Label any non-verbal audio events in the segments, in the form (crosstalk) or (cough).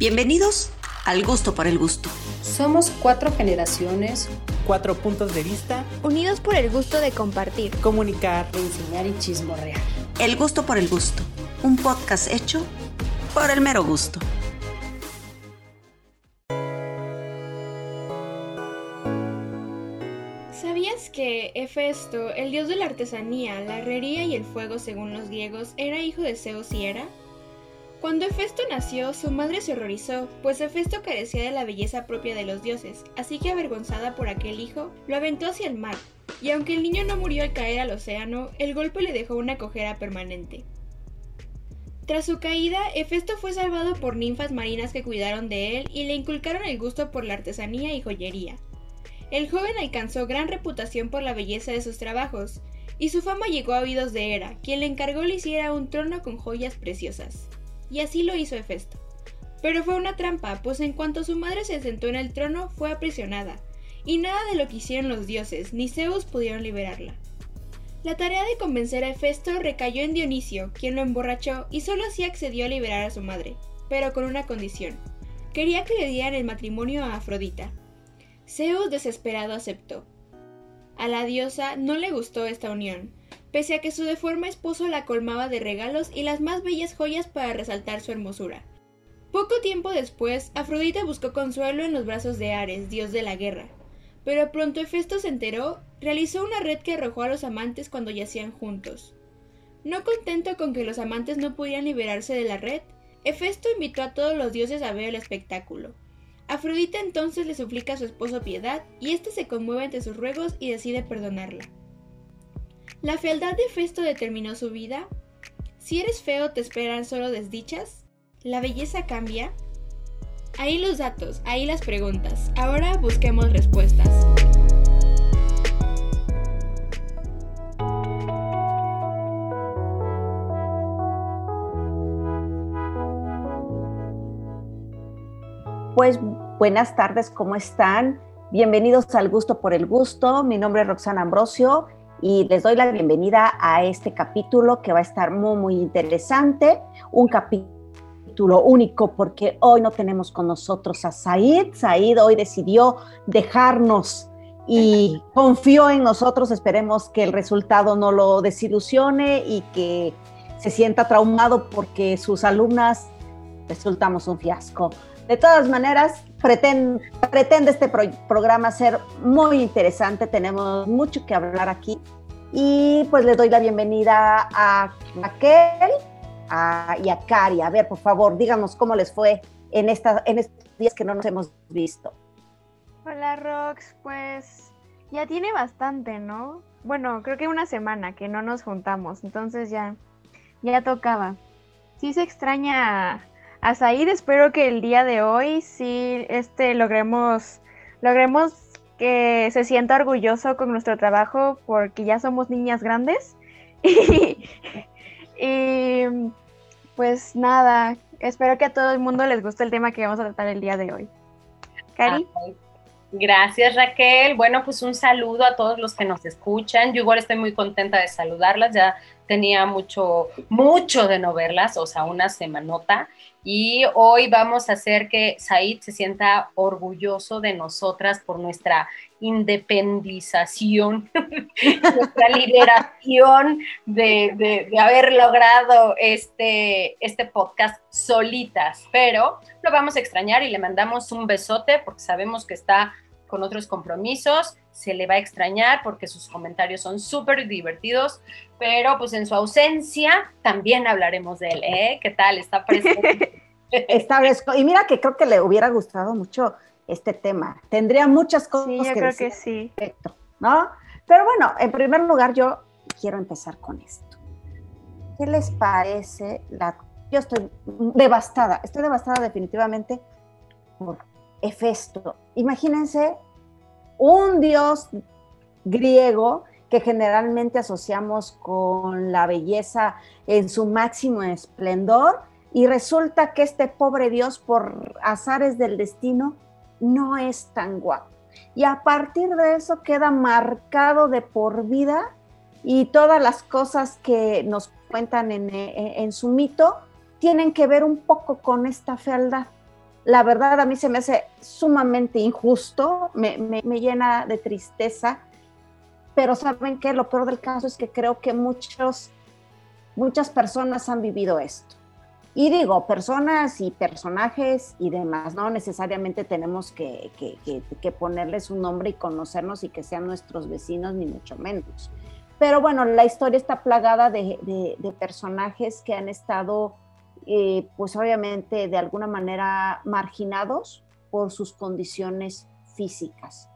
Bienvenidos al gusto por el gusto. Somos cuatro generaciones, cuatro puntos de vista, unidos por el gusto de compartir, comunicar, enseñar y chismorrear. El gusto por el gusto, un podcast hecho por el mero gusto. ¿Sabías que Hefesto, el dios de la artesanía, la herrería y el fuego según los griegos, era hijo de Zeus y Hera? Cuando Hefesto nació, su madre se horrorizó, pues Hefesto carecía de la belleza propia de los dioses, así que avergonzada por aquel hijo, lo aventó hacia el mar, y aunque el niño no murió al caer al océano, el golpe le dejó una cojera permanente. Tras su caída, Hefesto fue salvado por ninfas marinas que cuidaron de él y le inculcaron el gusto por la artesanía y joyería. El joven alcanzó gran reputación por la belleza de sus trabajos, y su fama llegó a oídos de Hera, quien le encargó le hiciera un trono con joyas preciosas y así lo hizo Hefesto. Pero fue una trampa, pues en cuanto su madre se sentó en el trono fue aprisionada, y nada de lo que hicieron los dioses ni Zeus pudieron liberarla. La tarea de convencer a Hefesto recayó en Dionisio, quien lo emborrachó y solo así accedió a liberar a su madre, pero con una condición. Quería que le dieran el matrimonio a Afrodita. Zeus desesperado aceptó. A la diosa no le gustó esta unión, pese a que su deforme esposo la colmaba de regalos y las más bellas joyas para resaltar su hermosura. Poco tiempo después, Afrodita buscó consuelo en los brazos de Ares, dios de la guerra. Pero pronto Hefesto se enteró, realizó una red que arrojó a los amantes cuando yacían juntos. No contento con que los amantes no pudieran liberarse de la red, Hefesto invitó a todos los dioses a ver el espectáculo. Afrodita entonces le suplica a su esposo piedad y éste se conmueve ante sus ruegos y decide perdonarla. ¿La fealdad de Festo determinó su vida? Si eres feo te esperan solo desdichas. ¿La belleza cambia? Ahí los datos, ahí las preguntas. Ahora busquemos respuestas. Pues buenas tardes, ¿cómo están? Bienvenidos al Gusto por el Gusto. Mi nombre es Roxana Ambrosio y les doy la bienvenida a este capítulo que va a estar muy, muy interesante, un capítulo único porque hoy no tenemos con nosotros a Said. Said hoy decidió dejarnos y confió en nosotros. Esperemos que el resultado no lo desilusione y que se sienta traumado porque sus alumnas resultamos un fiasco. De todas maneras, pretende, este programa ser muy interesante, tenemos mucho que hablar aquí. Y pues le doy la bienvenida a Raquel y a Cari. A ver, por favor, díganos cómo les fue en, en estos días que no nos hemos visto. Hola, Rox. Pues ya tiene bastante, ¿no? Bueno, creo que una semana que no nos juntamos, entonces ya, ya tocaba. Sí se extraña a Said, espero que el día de hoy sí este, logremos, logremos que se sienta orgulloso con nuestro trabajo porque ya somos niñas grandes. (laughs) y, pues nada, espero que a todo el mundo les guste el tema que vamos a tratar el día de hoy. Cari. Gracias Raquel. Bueno, pues un saludo a todos los que nos escuchan. Yo igual estoy muy contenta de saludarlas. Ya tenía mucho, mucho de no verlas, o sea, una semanota. Y hoy vamos a hacer que Said se sienta orgulloso de nosotras por nuestra independización, (laughs) nuestra liberación de, de, haber logrado este, este podcast solitas. Pero lo vamos a extrañar y le mandamos un besote porque sabemos que está con otros compromisos, se le va a extrañar porque sus comentarios son súper divertidos, pero pues en su ausencia también hablaremos de él, ¿eh? ¿Qué tal? Está presente. (laughs) Está fresco. Y mira que creo que le hubiera gustado mucho este tema. Tendría muchas cosas sí, yo creo que sí. ¿no? Pero bueno, en primer lugar yo quiero empezar con esto. ¿Qué les parece la yo estoy devastada, estoy devastada definitivamente por Hefesto. Imagínense un dios griego que generalmente asociamos con la belleza en su máximo esplendor, y resulta que este pobre dios, por azares del destino, no es tan guapo. Y a partir de eso queda marcado de por vida y todas las cosas que nos cuentan en, su mito tienen que ver un poco con esta fealdad. La verdad a mí se me hace sumamente injusto, me, me llena de tristeza, pero saben que lo peor del caso es que creo que muchos, muchas personas han vivido esto. Y digo, personas y personajes y demás, no necesariamente tenemos que, que, ponerles un nombre y conocernos y que sean nuestros vecinos, ni mucho menos. Pero bueno, la historia está plagada de, de personajes que han estado, eh, pues obviamente, de alguna manera marginados por sus condiciones físicas.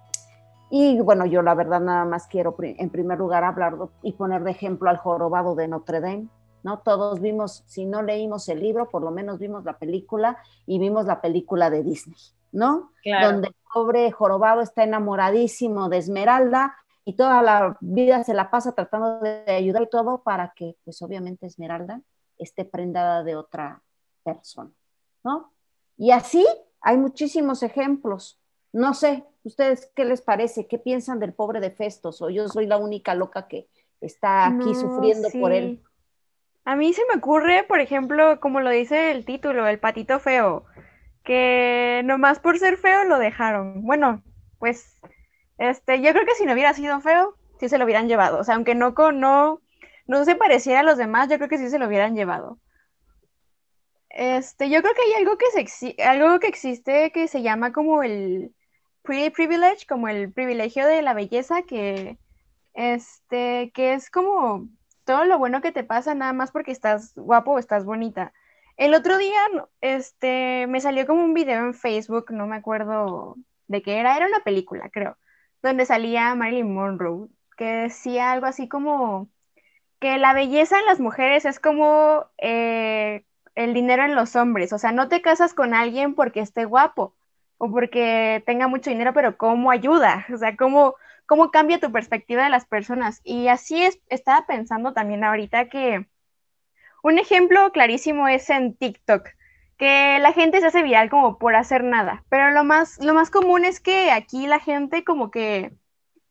Y bueno, yo la verdad nada más quiero en primer lugar hablar y poner de ejemplo al jorobado de Notre Dame, ¿no? Todos vimos, si no leímos el libro, por lo menos vimos la película y vimos la película de Disney, ¿no? Donde el pobre jorobado está enamoradísimo de Esmeralda y toda la vida se la pasa tratando de ayudar y todo para que, pues obviamente Esmeralda esté prendada de otra persona, ¿no? Y así hay muchísimos ejemplos. No sé, ¿ustedes qué les parece? ¿Qué piensan del pobre de Festos? ¿O yo soy la única loca que está aquí sufriendo por él? A mí se me ocurre, por ejemplo, como lo dice el título, el patito feo, que nomás por ser feo lo dejaron. Bueno, pues, este, yo creo que si no hubiera sido feo, sí se lo hubieran llevado. O sea, aunque no, no, no se pareciera a los demás, yo creo que sí se lo hubieran llevado. Este, yo creo que hay algo que, se algo que existe que se llama como el pretty privilege, como el privilegio de la belleza, que, este, que es como todo lo bueno que te pasa nada más porque estás guapo o estás bonita. El otro día, este, me salió como un video en Facebook, no me acuerdo de qué era, era una película, creo, donde salía Marilyn Monroe, que decía algo así como que la belleza en las mujeres es como eh, el dinero en los hombres, o sea, no te casas con alguien porque esté guapo o porque tenga mucho dinero, pero cómo ayuda, (laughs) o sea, cómo, cómo cambia tu perspectiva de las personas. Y así es, estaba pensando también ahorita que un ejemplo clarísimo es en TikTok, que la gente se hace viral como por hacer nada, pero lo más, lo más común es que aquí la gente como que,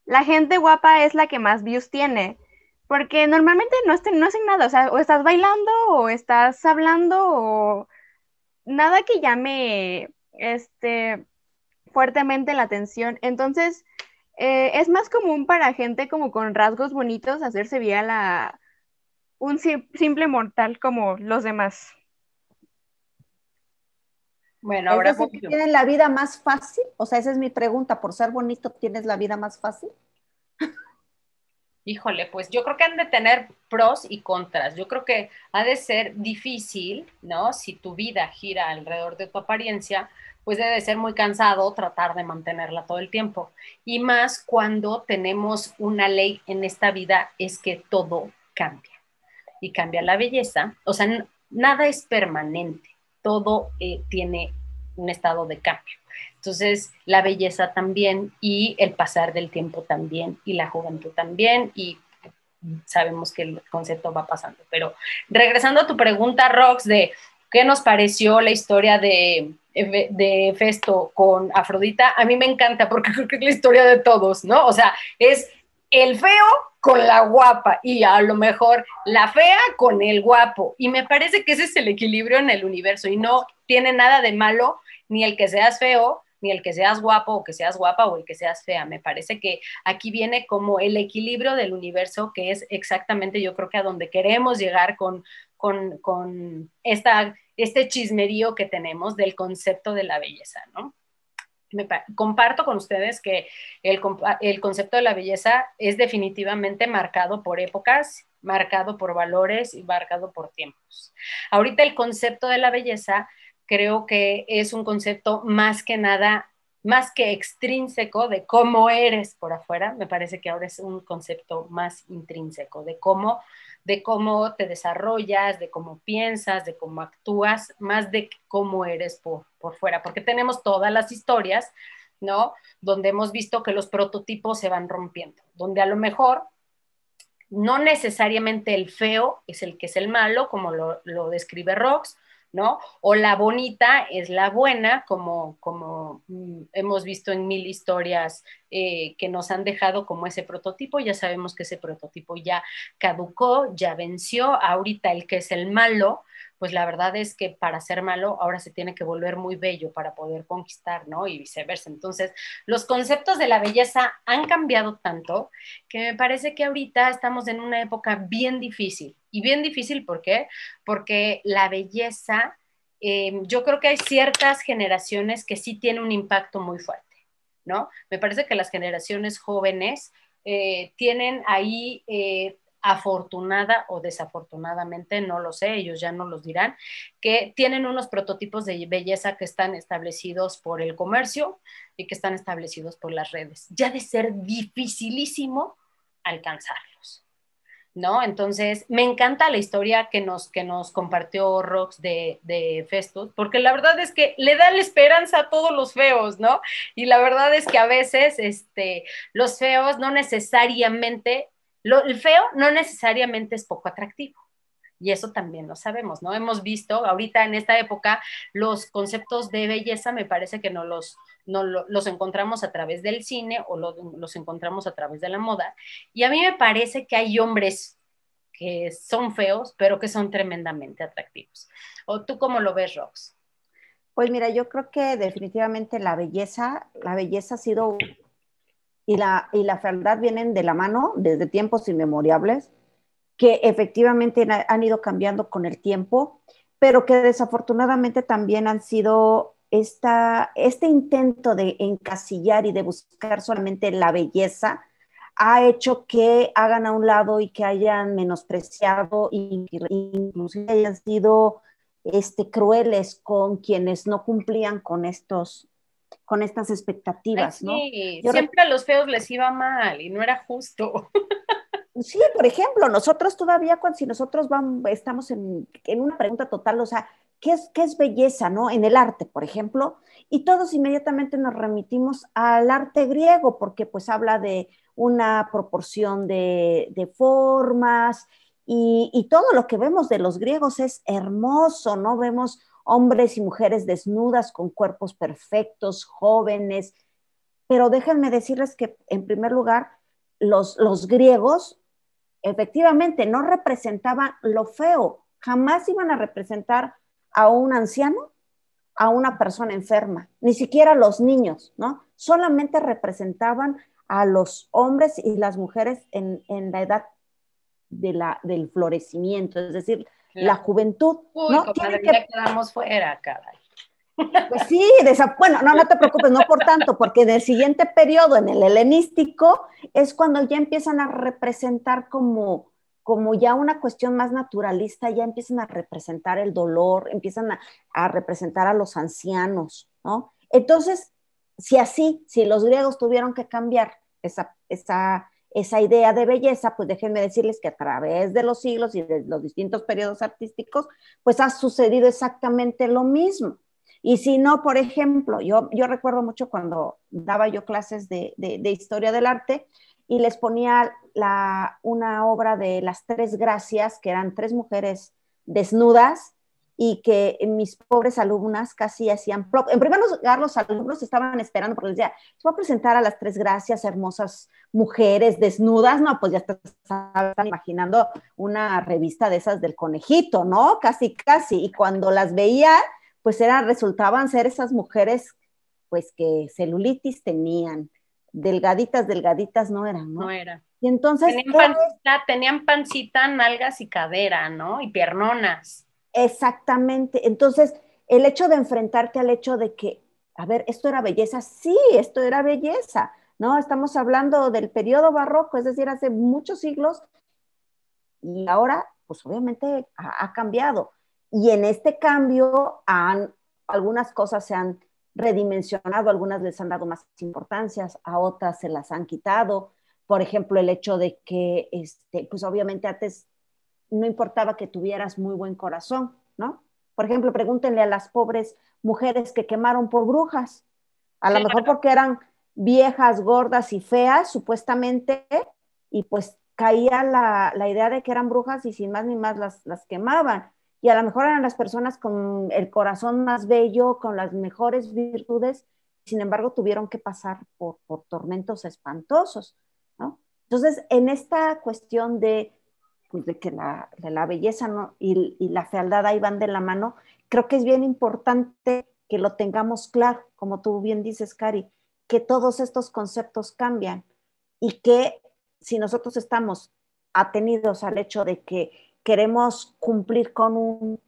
la gente guapa es la que más views tiene, porque normalmente no, no hacen nada, o sea, o estás bailando o estás hablando o nada que llame este fuertemente la atención. Entonces, eh, es más común para gente como con rasgos bonitos hacerse viral a un simple mortal como los demás. Bueno, ahora ¿tienen la vida más fácil? O sea, esa es mi pregunta, por ser bonito, ¿tienes la vida más fácil? Híjole, pues yo creo que han de tener pros y contras. Yo creo que ha de ser difícil, ¿no? Si tu vida gira alrededor de tu apariencia, pues debe ser muy cansado tratar de mantenerla todo el tiempo. Y más cuando tenemos una ley en esta vida es que todo cambia. Y cambia la belleza. O sea, nada es permanente. Todo eh, tiene un estado de cambio. Entonces, la belleza también y el pasar del tiempo también y la juventud también y sabemos que el concepto va pasando. Pero regresando a tu pregunta, Rox, de qué nos pareció la historia de, de Festo con Afrodita, a mí me encanta porque (laughs) creo que es la historia de todos, ¿no? O sea, es el feo con la guapa y a lo mejor la fea con el guapo. Y me parece que ese es el equilibrio en el universo y no tiene nada de malo ni el que seas feo, ni el que seas guapo o que seas guapa o el que seas fea. Me parece que aquí viene como el equilibrio del universo, que es exactamente yo creo que a donde queremos llegar con, con, esta, este chismerío que tenemos del concepto de la belleza, ¿no? Me, comparto con ustedes que el, el concepto de la belleza es definitivamente marcado por épocas, marcado por valores y marcado por tiempos. Ahorita el concepto de la belleza creo que es un concepto más que nada, más que extrínseco de cómo eres por afuera, me parece que ahora es un concepto más intrínseco de cómo de cómo te desarrollas, de cómo piensas, de cómo actúas, más de cómo eres por, por fuera, porque tenemos todas las historias, ¿no? Donde hemos visto que los prototipos se van rompiendo, donde a lo mejor no necesariamente el feo es el que es el malo, como lo, lo describe Rox, ¿no? O la bonita es la buena, como, como mm, hemos visto en mil historias eh, que nos han dejado como ese prototipo. Ya sabemos que ese prototipo ya caducó, ya venció. Ahorita el que es el malo, pues la verdad es que para ser malo ahora se tiene que volver muy bello para poder conquistar, ¿no? Y viceversa. Entonces, los conceptos de la belleza han cambiado tanto que me parece que ahorita estamos en una época bien difícil. Y bien difícil, ¿por qué? Porque la belleza, eh, yo creo que hay ciertas generaciones que sí tienen un impacto muy fuerte, ¿no? Me parece que las generaciones jóvenes eh, tienen ahí eh, afortunada o desafortunadamente, no lo sé, ellos ya no los dirán, que tienen unos prototipos de belleza que están establecidos por el comercio y que están establecidos por las redes. Ya de ser dificilísimo alcanzarlos. ¿No? Entonces, me encanta la historia que nos, que nos compartió Rox de, de Festus, porque la verdad es que le da esperanza a todos los feos, ¿no? Y la verdad es que a veces este, los feos no necesariamente el feo no necesariamente es poco atractivo. Y eso también lo sabemos, ¿no? Hemos visto ahorita en esta época los conceptos de belleza, me parece que no los, los encontramos a través del cine o los encontramos a través de la moda. Y a mí me parece que hay hombres que son feos, pero que son tremendamente atractivos. ¿O tú cómo lo ves, Rox? Pues mira, yo creo que definitivamente la belleza, la belleza ha sido y la, y la fealdad vienen de la mano desde tiempos inmemoriales, que efectivamente han ido cambiando con el tiempo, pero que desafortunadamente también han sido esta, este intento de encasillar y de buscar solamente la belleza, ha hecho que hagan a un lado y que hayan menospreciado y inclusive hayan sido este, crueles con quienes no cumplían con estos, con estas expectativas, ¿no? Sí, siempre a los feos les iba mal y no era justo. (laughs) Sí, por ejemplo, nosotros todavía, cuando si nosotros vamos, estamos en, en, una pregunta total, o sea, ¿qué es, ¿qué es belleza, no? En el arte, por ejemplo, y todos inmediatamente nos remitimos al arte griego, porque pues habla de una proporción de, de formas y, y todo lo que vemos de los griegos es hermoso, ¿no? Vemos hombres y mujeres desnudas con cuerpos perfectos, jóvenes. Pero déjenme decirles que, en primer lugar, los, los griegos efectivamente no representaban lo feo, jamás iban a representar a un anciano, a una persona enferma, ni siquiera los niños, ¿no? Solamente representaban a los hombres y las mujeres en, en la edad de la, del florecimiento, es decir, la juventud. Uy, ¿no? Comadre, que... quedamos fuera, caray. Pues sí, bueno, no, no te preocupes, no por tanto, porque en el siguiente periodo, en el helenístico, es cuando ya empiezan a representar como, como ya una cuestión más naturalista, ya empiezan a representar el dolor, empiezan a, a representar a los ancianos, ¿no? Entonces, si así, si los griegos tuvieron que cambiar esa, esa esa idea de belleza, pues déjenme decirles que a través de los siglos y de los distintos periodos artísticos, pues ha sucedido exactamente lo mismo. Y si no, por ejemplo, yo, yo recuerdo mucho cuando daba yo clases de, de, historia del arte y les ponía la, una obra de las tres gracias, que eran tres mujeres desnudas y que mis pobres alumnas casi hacían, en primer lugar los alumnos estaban esperando porque les decía, se va a presentar a las tres gracias, hermosas mujeres desnudas, no, pues ya están imaginando una revista de esas del conejito, ¿no? Casi, casi, y cuando las veía, pues era, resultaban ser esas mujeres, pues que celulitis tenían, delgaditas, delgaditas no eran, ¿no? No era. Y entonces... Tenían pancita, tenían pancita, nalgas y cadera, ¿no? Y piernonas. Exactamente. Entonces, el hecho de enfrentarte al hecho de que, a ver, esto era belleza, sí, esto era belleza, ¿no? Estamos hablando del periodo barroco, es decir, hace muchos siglos, y ahora, pues obviamente ha, cambiado. Y en este cambio, han, algunas cosas se han redimensionado, algunas les han dado más importancias, a otras se las han quitado. Por ejemplo, el hecho de que, este, pues obviamente antes no importaba que tuvieras muy buen corazón, ¿no? Por ejemplo, pregúntenle a las pobres mujeres que quemaron por brujas, a lo mejor porque eran viejas, gordas y feas, supuestamente, y pues caía la, la, idea de que eran brujas y sin más ni más las, las quemaban. Y a lo mejor eran las personas con el corazón más bello, con las mejores virtudes, sin embargo tuvieron que pasar por, por tormentos espantosos, ¿no? Entonces, en esta cuestión de pues, de que la, la belleza y, y, la fealdad ahí van de la mano, creo que es bien importante que lo tengamos claro, como tú bien dices, Cari, que todos estos conceptos cambian y que si nosotros estamos atenidos al hecho de que queremos cumplir con un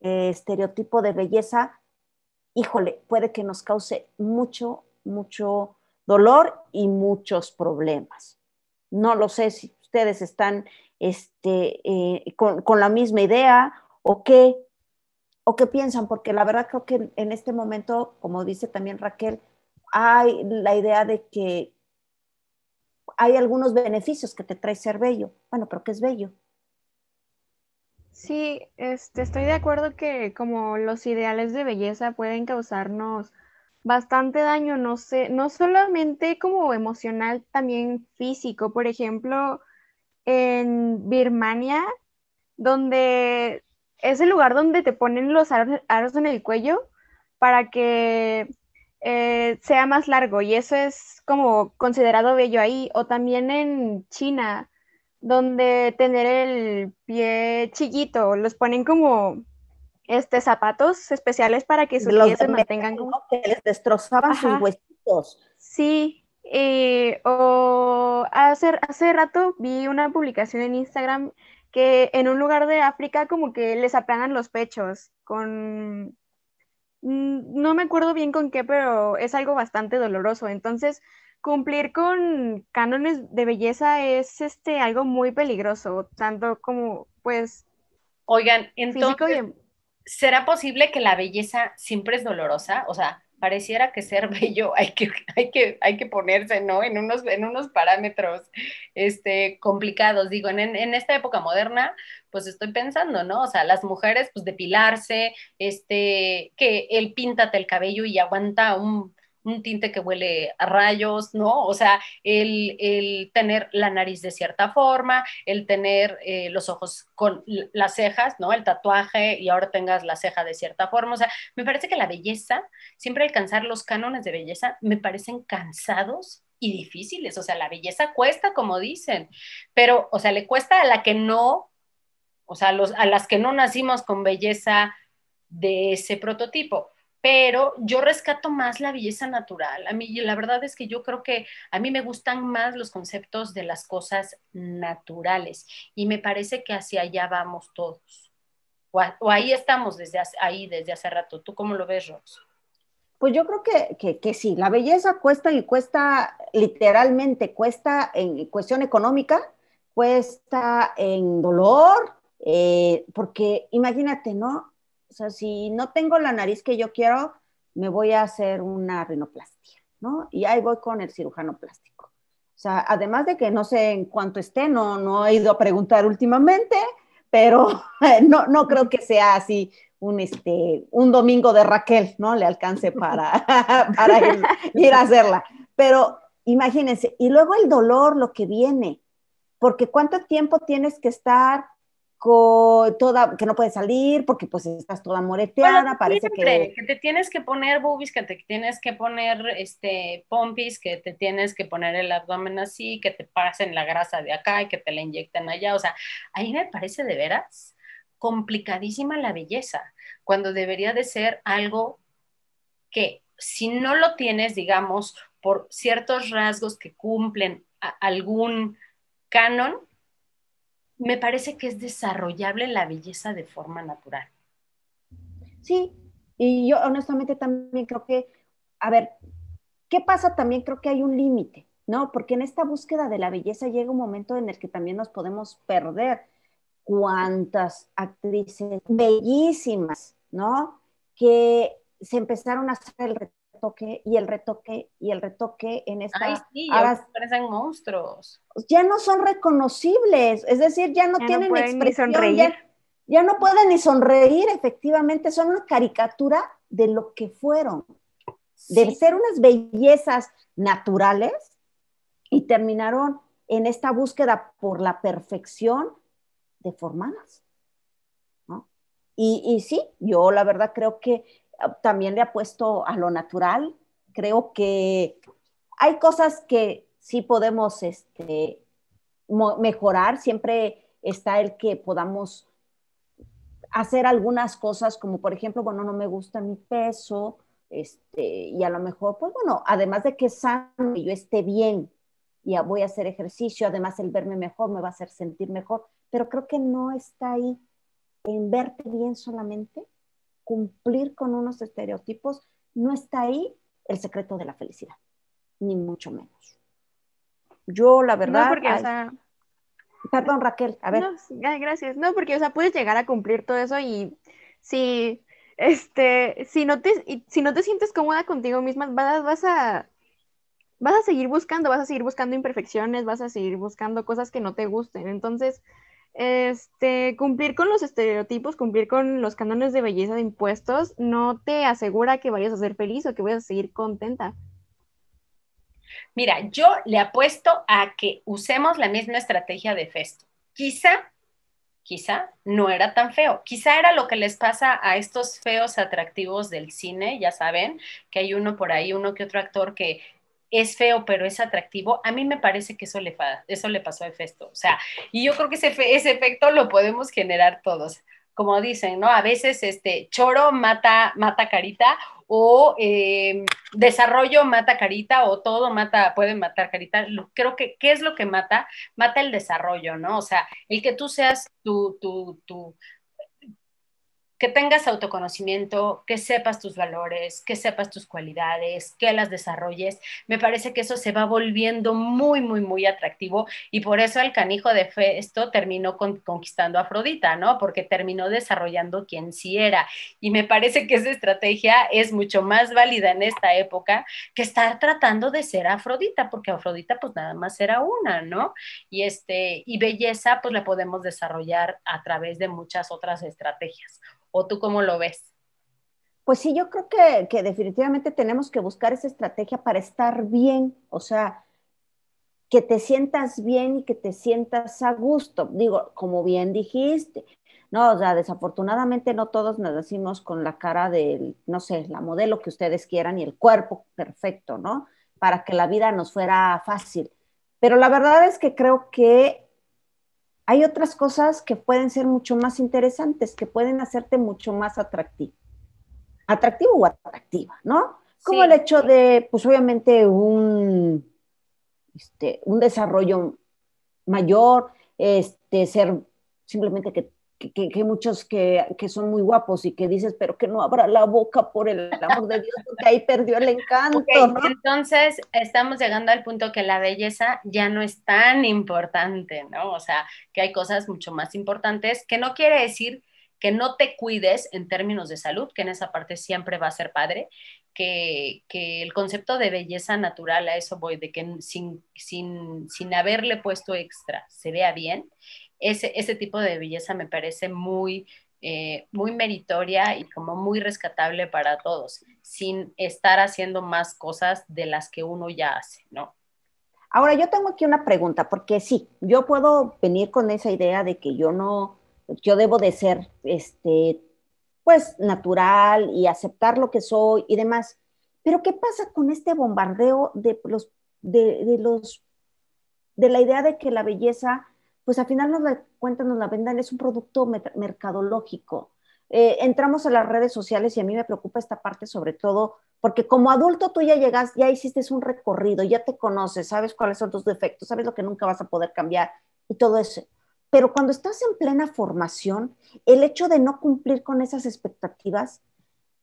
eh, estereotipo de belleza, híjole, puede que nos cause mucho, mucho dolor y muchos problemas. No lo sé si ustedes están este, eh, con, con, la misma idea o qué, o qué piensan, porque la verdad creo que en este momento, como dice también Raquel, hay la idea de que hay algunos beneficios que te trae ser bello. Bueno, pero ¿qué es bello? Sí, este, estoy de acuerdo que como los ideales de belleza pueden causarnos bastante daño, no sé, no solamente como emocional, también físico. Por ejemplo, en Birmania, donde es el lugar donde te ponen los aros, en el cuello para que eh, sea más largo y eso es como considerado bello ahí. O también en China, donde tener el pie chiquito, los ponen como este zapatos especiales para que sus pies se mantengan como que les destrozaban sus huesitos. Sí, eh, o hace, hace rato vi una publicación en Instagram que en un lugar de África como que les aplanan los pechos con... Mm, no me acuerdo bien con qué, pero es algo bastante doloroso. Entonces, cumplir con cánones de belleza es este algo muy peligroso, tanto como pues Oigan, entonces em ¿será posible que la belleza siempre es dolorosa? O sea, pareciera que ser bello (laughs) hay que, hay que, hay que ponerse, ¿no? En unos, en unos parámetros este, complicados. Digo, en, en, esta época moderna, pues estoy pensando, ¿no? O sea, las mujeres, pues depilarse, este, que él píntate el cabello y aguanta un un tinte que huele a rayos, ¿no? O sea, el, tener la nariz de cierta forma, el tener eh, los ojos con las cejas, ¿no? El tatuaje y ahora tengas la ceja de cierta forma. O sea, me parece que la belleza, siempre alcanzar los cánones de belleza, me parecen cansados y difíciles. O sea, la belleza cuesta, como dicen, pero, o sea, le cuesta a la que no, o sea, los, a las que no nacimos con belleza de ese prototipo pero yo rescato más la belleza natural. A mí, la verdad es que yo creo que a mí me gustan más los conceptos de las cosas naturales y me parece que hacia allá vamos todos. O, ahí estamos desde ahí desde hace rato. ¿Tú cómo lo ves, Rox? Pues yo creo que, que, sí, la belleza cuesta y cuesta literalmente, cuesta en cuestión económica, cuesta en dolor, eh, porque imagínate, ¿no? O sea, si no tengo la nariz que yo quiero, me voy a hacer una rinoplastia, ¿no? Y ahí voy con el cirujano plástico. O sea, además de que no sé en cuánto esté, no, no he ido a preguntar últimamente, pero (laughs) no, no creo que sea así un, este, un domingo de Raquel, ¿no? Le alcance para, (laughs) para ir, ir, a hacerla. Pero imagínense, y luego el dolor, lo que viene, porque cuánto tiempo tienes que estar toda, que no puedes salir porque pues estás toda moreteada, parece que... que... te tienes que poner boobies, que te tienes que poner este pompis, que te tienes que poner el abdomen así, que te pasen la grasa de acá y que te la inyecten allá, o sea, ahí me parece de veras complicadísima la belleza, cuando debería de ser algo que si no lo tienes, digamos, por ciertos rasgos que cumplen algún canon, me parece que es desarrollable la belleza de forma natural. Sí, y yo honestamente también creo que, a ver, ¿qué pasa? También creo que hay un límite, ¿no? Porque en esta búsqueda de la belleza llega un momento en el que también nos podemos perder. Cuántas actrices bellísimas, ¿no? Que se empezaron a hacer el retoque y el retoque y el retoque en esta... Ay, sí, ahora parecen monstruos. Ya no son reconocibles, es decir, ya no tienen expresión. Ya, ya, no pueden ni sonreír, efectivamente, son una caricatura de lo que fueron. De ser unas bellezas naturales y terminaron en esta búsqueda por la perfección deformadas. ¿no? Y, y sí, yo la verdad creo que también le apuesto a lo natural. Creo que hay cosas que sí podemos este, mejorar. Siempre está el que podamos hacer algunas cosas como por ejemplo, bueno, no me gusta mi peso, este, y a lo mejor, pues bueno, además de que sano y yo esté bien y voy a hacer ejercicio, además el verme mejor me va a hacer sentir mejor, pero creo que no está ahí en verte bien solamente, cumplir con unos estereotipos, no está ahí el secreto de la felicidad, ni mucho menos. Yo, la verdad... No, porque, o sea... Perdón, Raquel, a ver. No, gracias. No, porque, o sea, puedes llegar a cumplir todo eso y si, este, si no te, si no te sientes cómoda contigo misma, vas, vas a, vas a seguir buscando, vas a seguir buscando imperfecciones, vas a seguir buscando cosas que no te gusten. Entonces, este, cumplir con los estereotipos, cumplir con los cánones de belleza de impuestos, no te asegura que vayas a ser feliz o que vayas a seguir contenta. Mira, yo le apuesto a que usemos la misma estrategia de Festo. Quizá, quizá no era tan feo. Quizá era lo que les pasa a estos feos atractivos del cine, ya saben, que hay uno por ahí, uno que otro actor que es feo, pero es atractivo, a mí me parece que eso le, eso le pasó a Festo. O sea, y yo creo que ese, efecto lo podemos generar todos. Como dicen, ¿no? A veces este choro mata, mata carita o eh, desarrollo mata carita o todo mata, puede matar carita. Creo que, ¿qué es lo que mata? Mata el desarrollo, ¿no? O sea, el que tú seas tu, tu, tu, que tengas autoconocimiento, que sepas tus valores, que sepas tus cualidades, que las desarrolles, me parece que eso se va volviendo muy, muy, muy atractivo y por eso el canijo de Festo terminó conquistando a Afrodita, ¿no? Porque terminó desarrollando quien sí era. Y me parece que esa estrategia es mucho más válida en esta época que estar tratando de ser Afrodita, porque Afrodita pues nada más era una, ¿no? Y, este, y belleza pues la podemos desarrollar a través de muchas otras estrategias ¿O tú cómo lo ves? Pues sí, yo creo que, definitivamente tenemos que buscar esa estrategia para estar bien, o sea, que te sientas bien y que te sientas a gusto. Digo, como bien dijiste, no, o sea, desafortunadamente no todos nos decimos con la cara del, no sé, la modelo que ustedes quieran y el cuerpo perfecto, ¿no? Para que la vida nos fuera fácil. Pero la verdad es que creo que hay otras cosas que pueden ser mucho más interesantes, que pueden hacerte mucho más atractivo. Atractivo o atractiva, ¿no? Como el hecho de, pues obviamente, un, este, un desarrollo mayor, este, ser simplemente que que, que, muchos que, que, son muy guapos y que dices, pero que no abra la boca por el amor de Dios, porque ahí perdió el encanto. Entonces, estamos llegando al punto que la belleza ya no es tan importante, ¿no? O sea, que hay cosas mucho más importantes, que no quiere decir que no te cuides en términos de salud, que en esa parte siempre va a ser padre, que, que el concepto de belleza natural, a eso voy, de que sin, sin, sin haberle puesto extra se vea bien ese, ese tipo de belleza me parece muy, eh, muy meritoria y como muy rescatable para todos, sin estar haciendo más cosas de las que uno ya hace, ¿no? Ahora, yo tengo aquí una pregunta, porque sí, yo puedo venir con esa idea de que yo no, yo debo de ser, este, pues, natural y aceptar lo que soy y demás. Pero, ¿qué pasa con este bombardeo de los, de, de los, de la idea de que la belleza pues al final nos la cuentan, nos la vendan, es un producto mercadológico. Eh, entramos a las redes sociales y a mí me preocupa esta parte sobre todo porque como adulto tú ya llegas, ya hiciste un recorrido, ya te conoces, sabes cuáles son tus defectos, sabes lo que nunca vas a poder cambiar y todo eso. Pero cuando estás en plena formación, el hecho de no cumplir con esas expectativas,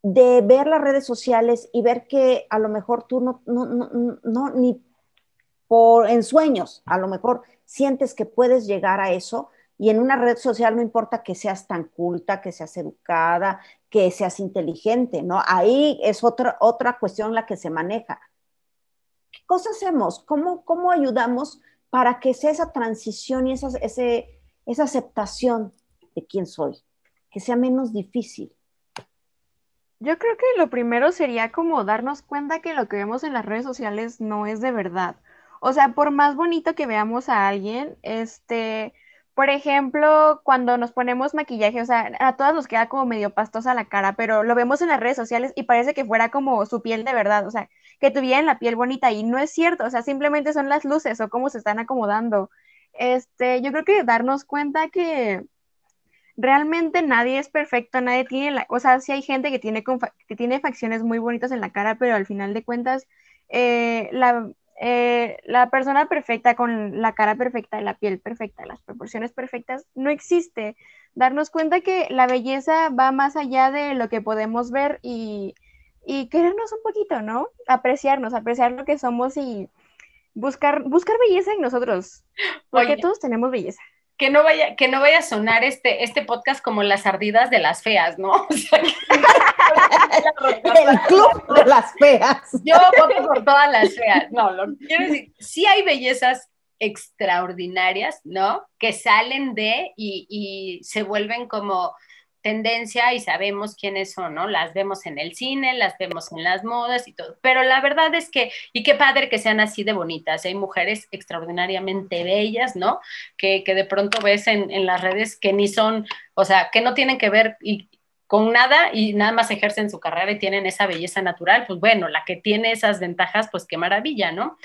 de ver las redes sociales y ver que a lo mejor tú no, no, no, no ni por en sueños, a lo mejor sientes que puedes llegar a eso y en una red social no importa que seas tan culta, que seas educada, que seas inteligente, ¿no? Ahí es otra, otra cuestión la que se maneja. ¿Qué cosa hacemos? ¿Cómo, cómo ayudamos para que sea esa transición y esa, esa aceptación de quién soy? Que sea menos difícil. Yo creo que lo primero sería como darnos cuenta que lo que vemos en las redes sociales no es de verdad. O sea, por más bonito que veamos a alguien, este, por ejemplo, cuando nos ponemos maquillaje, o sea, a todas nos queda como medio pastosa la cara, pero lo vemos en las redes sociales y parece que fuera como su piel de verdad, o sea, que tuvieran la piel bonita y no es cierto, o sea, simplemente son las luces o cómo se están acomodando. este, yo creo que darnos cuenta que realmente nadie es perfecto, nadie tiene la, o sea, sí hay gente que tiene, que tiene facciones muy bonitas en la cara, pero al final de cuentas, eh, la, eh, la persona perfecta con la cara perfecta, la piel perfecta, las proporciones perfectas, no existe. Darnos cuenta que la belleza va más allá de lo que podemos ver y, y querernos un poquito, ¿no? Apreciarnos, apreciar lo que somos y buscar, buscar belleza en nosotros, porque todos tenemos belleza que no vaya, que no vaya a sonar este, este podcast como las ardidas de las feas, ¿no? (laughs) el club de las feas. Yo voto por todas las feas. No, lo quiero decir, sí hay bellezas extraordinarias, ¿no? Que salen de y, y se vuelven como tendencia y sabemos quiénes son, ¿no? Las vemos en el cine, las vemos en las modas y todo. Pero la verdad es que, y qué padre que sean así de bonitas. Hay mujeres extraordinariamente bellas, ¿no? Que, que de pronto ves en, en, las redes que ni son, o sea, que no tienen que ver y, con nada y nada más ejercen su carrera y tienen esa belleza natural, pues bueno, la que tiene esas ventajas, pues qué maravilla, ¿no?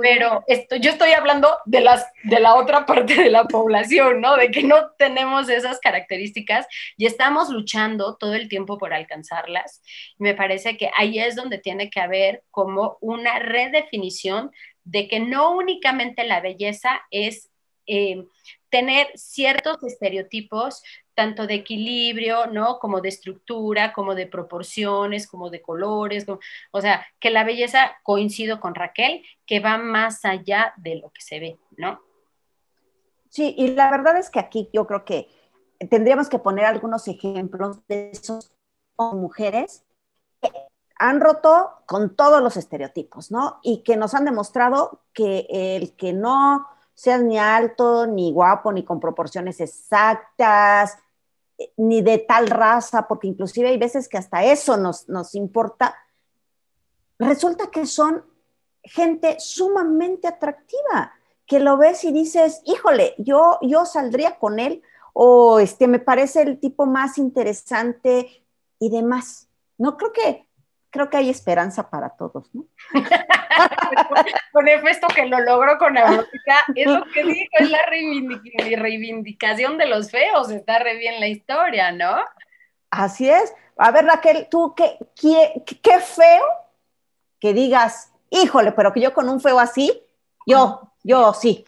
Pero esto, yo estoy hablando de, las, de la otra (laughs) parte de la población, ¿no? De que no tenemos esas características y estamos luchando todo el tiempo por alcanzarlas. Me parece que ahí es donde tiene que haber como una redefinición de que no únicamente la belleza es... Eh, tener ciertos estereotipos tanto de equilibrio, ¿no? Como de estructura, como de proporciones, como de colores, o sea, que la belleza, coincido con Raquel, que va más allá de lo que se ve, ¿no? Sí, y la verdad es que aquí yo creo que tendríamos que poner algunos ejemplos de esos mujeres que han roto con todos los estereotipos, ¿no? Y que nos han demostrado que el que no seas ni alto, ni guapo, ni con proporciones exactas, ni de tal raza, porque inclusive hay veces que hasta eso nos, nos importa, resulta que son gente sumamente atractiva, que lo ves y dices, híjole, yo, yo saldría con él, o este, me parece el tipo más interesante y demás. No creo que creo que hay esperanza para todos, ¿no? (laughs) con esto que lo logro con música, es lo que dijo, es la reivindicación de los feos, está re bien la historia, ¿no? Así es. A ver, Raquel, tú, qué, qué, qué feo que digas, híjole, pero que yo con un feo así, yo, yo sí.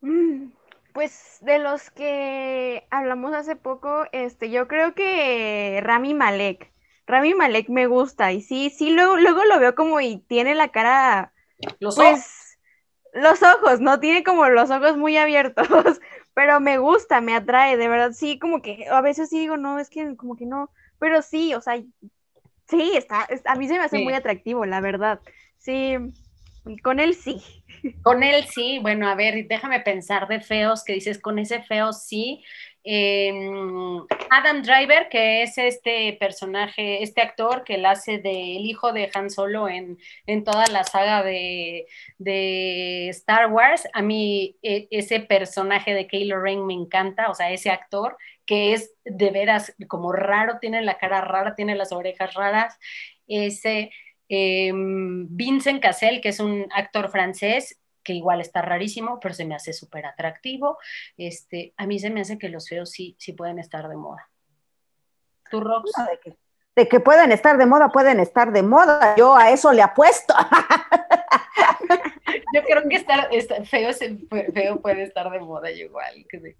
Mm, pues de los que hablamos hace poco, este, yo creo que Rami Malek. Rami Malek me gusta y sí, sí, luego, luego lo veo como y tiene la cara, los pues, ojos. los ojos, ¿no? Tiene como los ojos muy abiertos, (laughs) pero me gusta, me atrae, de verdad, sí, como que a veces sí digo, no, es que como que no, pero sí, o sea, sí, está, a mí se me hace muy atractivo, la verdad, sí, con él sí. Con él sí, bueno, a ver, déjame pensar de feos que dices, con ese feo sí, Em, Adam Driver, que es este personaje, este actor que él hace del hijo de Han Solo en, toda la saga de, Star Wars. A mí e, ese personaje de Kylo Ren me encanta, o sea, ese actor que es de veras como raro, tiene la cara rara, tiene las orejas raras. Ese em, Vincent Cassel, que es un actor francés, que igual está rarísimo, pero se me hace súper atractivo. Este, a mí se me hace que los feos sí, sí pueden estar de moda. ¿Tú, Rox? de, que, pueden estar de moda, pueden estar de moda. Yo a eso le apuesto. (laughs) yo creo que estar, feo, feo, puede estar de moda igual, que,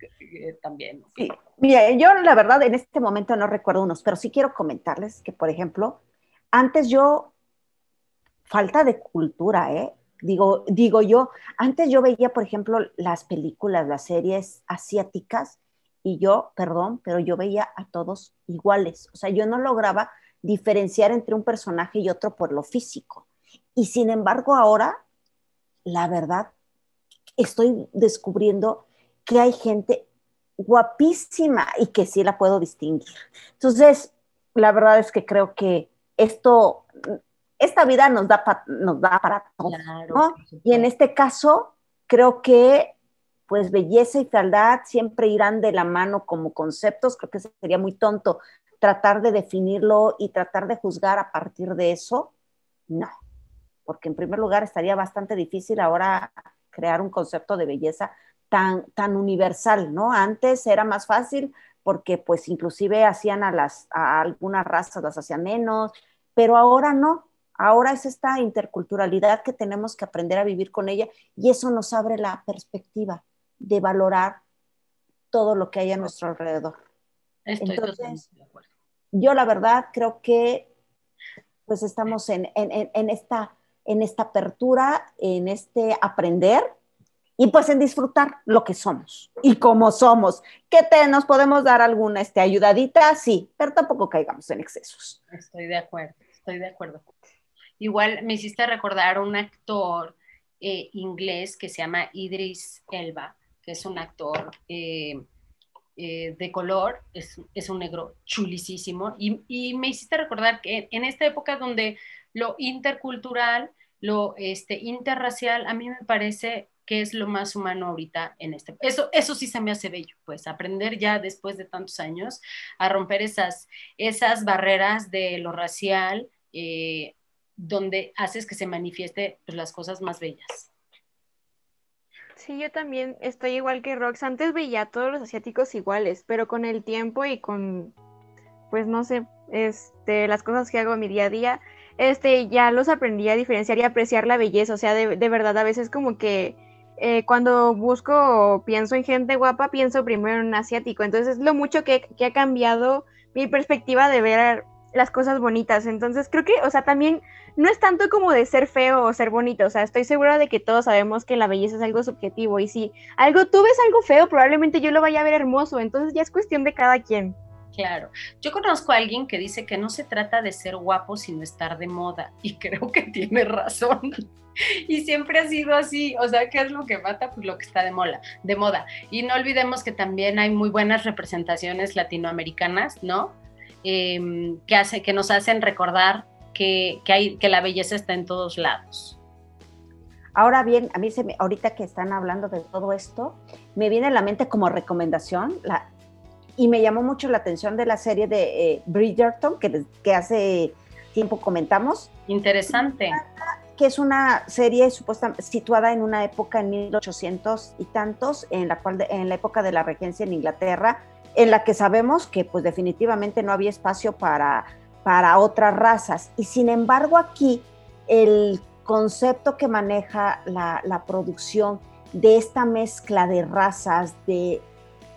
también. Sí. Mira, yo la verdad en este momento no recuerdo unos, pero sí quiero comentarles que, por ejemplo, antes yo, falta de cultura, ¿eh? Digo, digo yo, antes yo veía, por ejemplo, las películas, las series asiáticas y yo, perdón, pero yo veía a todos iguales. O sea, yo no lograba diferenciar entre un personaje y otro por lo físico. Y sin embargo, ahora, la verdad, estoy descubriendo que hay gente guapísima y que sí la puedo distinguir. Entonces, la verdad es que creo que esto esta vida nos da, nos da para todo, ¿no? Y en este caso, creo que pues belleza y fealdad siempre irán de la mano como conceptos, creo que sería muy tonto tratar de definirlo y tratar de juzgar a partir de eso, no, porque en primer lugar estaría bastante difícil ahora crear un concepto de belleza tan, tan universal, ¿no? Antes era más fácil porque pues inclusive hacían a, las, a algunas razas, las hacían menos, pero ahora no, ahora es esta interculturalidad que tenemos que aprender a vivir con ella y eso nos abre la perspectiva de valorar todo lo que hay a nuestro alrededor. Estoy Entonces, de acuerdo. Yo la verdad creo que pues estamos en, en, esta, en esta apertura, en este aprender y pues en disfrutar lo que somos y cómo somos. ¿Qué te nos podemos dar alguna este, ayudadita? Sí, pero tampoco caigamos en excesos. Estoy de acuerdo, estoy de acuerdo. Igual me hiciste recordar un actor eh, inglés que se llama Idris Elba, que es un actor eh, eh, de color, es, es, un negro chulísimo, y, y, me hiciste recordar que en esta época donde lo intercultural, lo este, interracial, a mí me parece que es lo más humano ahorita en este. Eso, eso sí se me hace bello, pues aprender ya después de tantos años a romper esas, esas barreras de lo racial, donde haces que se manifieste pues, las cosas más bellas. Sí, yo también estoy igual que Rox. Antes veía a todos los asiáticos iguales, pero con el tiempo y con, pues no sé, este, las cosas que hago en mi día a día, este, ya los aprendí a diferenciar y apreciar la belleza. O sea, de, verdad, a veces como que eh, cuando busco o pienso en gente guapa, pienso primero en un asiático. Entonces es lo mucho que, que, ha cambiado mi perspectiva de ver las cosas bonitas. Entonces creo que, o sea, también no es tanto como de ser feo o ser bonito. O sea, estoy segura de que todos sabemos que la belleza es algo subjetivo. Y si algo tú ves algo feo, probablemente yo lo vaya a ver hermoso. Entonces ya es cuestión de cada quien. Claro. Yo conozco a alguien que dice que no se trata de ser guapo, sino estar de moda. Y creo que tiene razón. (laughs) y siempre ha sido así, o sea, ¿qué es lo que mata? Pues lo que está de moda, de moda. Y no olvidemos que también hay muy buenas representaciones latinoamericanas, ¿no? Em, que, hace, que nos hacen recordar que, hay, que la belleza está en todos lados. Ahora bien, a mí se me, ahorita que están hablando de todo esto, me viene a la mente como recomendación, la, y me llamó mucho la atención de la serie de eh, Bridgerton, que, que hace tiempo comentamos. Interesante que es una serie supuestamente situada en una época en 1800 y tantos, en la cual en la época de la regencia en Inglaterra, en la que sabemos que pues definitivamente no había espacio para, para otras razas. Y sin embargo aquí el concepto que maneja la, la producción de esta mezcla de razas, de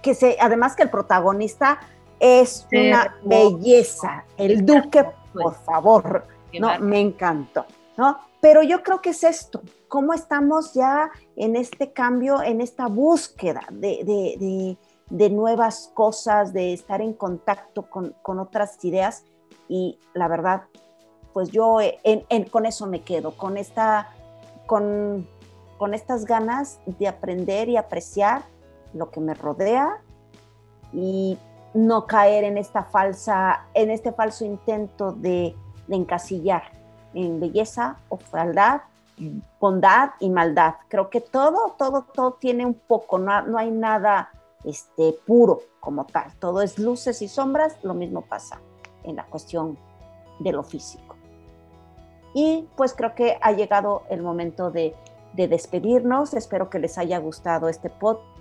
que se, además que el protagonista es una belleza, el duque, por favor, no, me encantó, ¿no? Pero yo creo que es esto, cómo estamos ya en este cambio, en esta búsqueda de, nuevas cosas, de estar en contacto con, otras ideas y la verdad, pues yo con eso me quedo, con, esta, con, con estas ganas de aprender y apreciar lo que me rodea y no caer en esta falsa, en este falso intento de encasillar en belleza o fealdad, bondad y maldad. Creo que todo, todo, todo tiene un poco, no, no hay nada este, puro como tal. Todo es luces y sombras, lo mismo pasa en la cuestión de lo físico. Y pues creo que ha llegado el momento de, de despedirnos. Espero que les haya gustado este podcast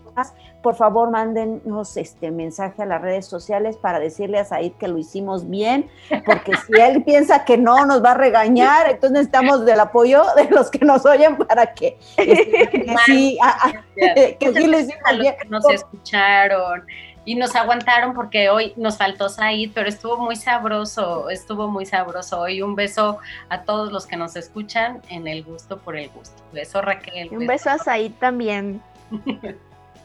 por favor mándenos este mensaje a las redes sociales para decirle a Said que lo hicimos bien, porque si él (laughs) piensa que no, nos va a regañar, entonces necesitamos del apoyo de los que nos oyen para que, este, sí, que sí (laughs) les (laughs) que nos escucharon y nos aguantaron porque hoy nos faltó Said, pero estuvo muy sabroso, estuvo muy sabroso hoy. Un beso a todos los que nos escuchan en el gusto por el gusto. Beso Raquel. Un beso a Said también.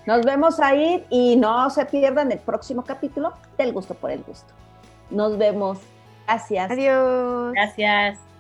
Nos vemos ahí y no se pierdan el próximo capítulo del gusto por el gusto. Nos vemos. Gracias. Adiós. Gracias.